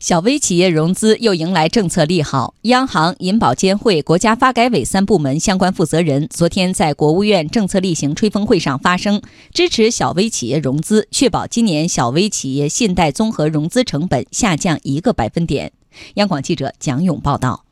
小微企业融资又迎来政策利好，央行、银保监会、国家发改委三部门相关负责人昨天在国务院政策例行吹风会上发声，支持小微企业融资，确保今年小微企业信贷综合融资成本下降一个百分点。央广记者蒋勇报道。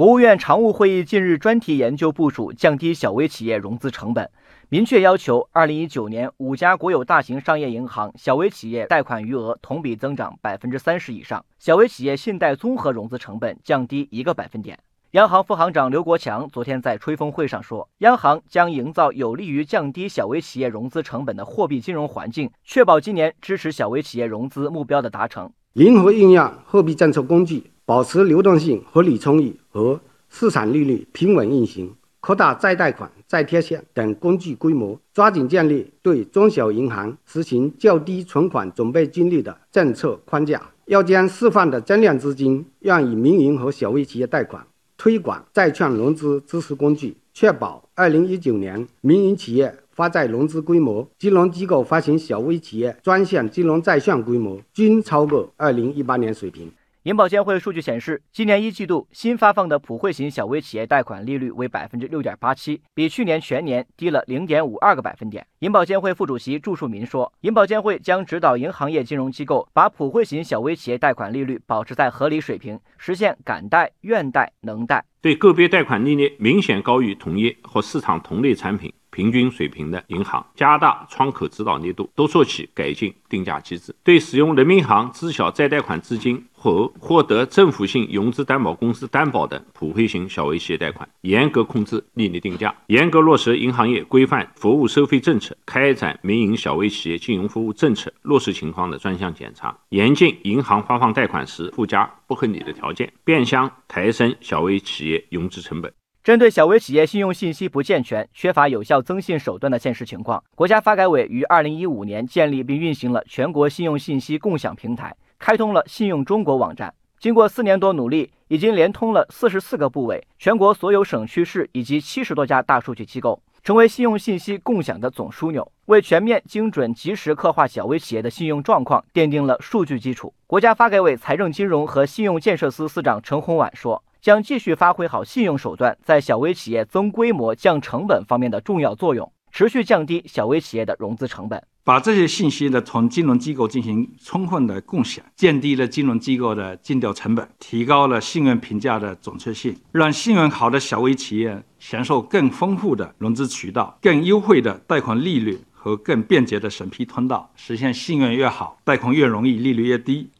国务院常务会议近日专题研究部署降低小微企业融资成本。明确要求，二零一九年五家国有大型商业银行小微企业贷款余额同比增长百分之三十以上，小微企业信贷综合融资成本降低一个百分点。央行副行长刘国强昨天在吹风会上说，央行将营造有利于降低小微企业融资成本的货币金融环境，确保今年支持小微企业融资目标的达成。灵活运用货币政策工具，保持流动性合理充裕和市场利率平稳运行。扩大再贷款、再贴现等工具规模，抓紧建立对中小银行实行较低存款准备金率的政策框架。要将释放的增量资金用于民营和小微企业贷款，推广债券融资支持工具，确保2019年民营企业发债融资规模、金融机构发行小微企业专项金融债券规模均超过2018年水平。银保监会数据显示，今年一季度新发放的普惠型小微企业贷款利率为百分之六点八七，比去年全年低了零点五二个百分点。银保监会副主席祝树民说，银保监会将指导银行业金融机构把普惠型小微企业贷款利率保持在合理水平，实现敢贷、愿贷、能贷。对个别贷款利率明显高于同业或市场同类产品。平均水平的银行加大窗口指导力度，多做起改进定价机制。对使用人民银行知晓再贷款资金和获得政府性融资担保公司担保的普惠型小微企业贷款，严格控制利率定价，严格落实银行业规范服务收费政策，开展民营小微企业金融服务政策落实情况的专项检查，严禁银行发放贷款时附加不合理的条件，变相抬升小微企业融资成本。针对小微企业信用信息不健全、缺乏有效增信手段的现实情况，国家发改委于二零一五年建立并运行了全国信用信息共享平台，开通了信用中国网站。经过四年多努力，已经连通了四十四个部委、全国所有省区市以及七十多家大数据机构，成为信用信息共享的总枢纽，为全面、精准、及时刻画小微企业的信用状况奠定了数据基础。国家发改委财政金融和信用建设司司长陈洪晚说。将继续发挥好信用手段在小微企业增规模、降成本方面的重要作用，持续降低小微企业的融资成本。把这些信息呢，同金融机构进行充分的共享，降低了金融机构的尽调成本，提高了信用评价的准确性，让信用好的小微企业享受更丰富的融资渠道、更优惠的贷款利率和更便捷的审批通道，实现信用越好，贷款越容易，利率越低。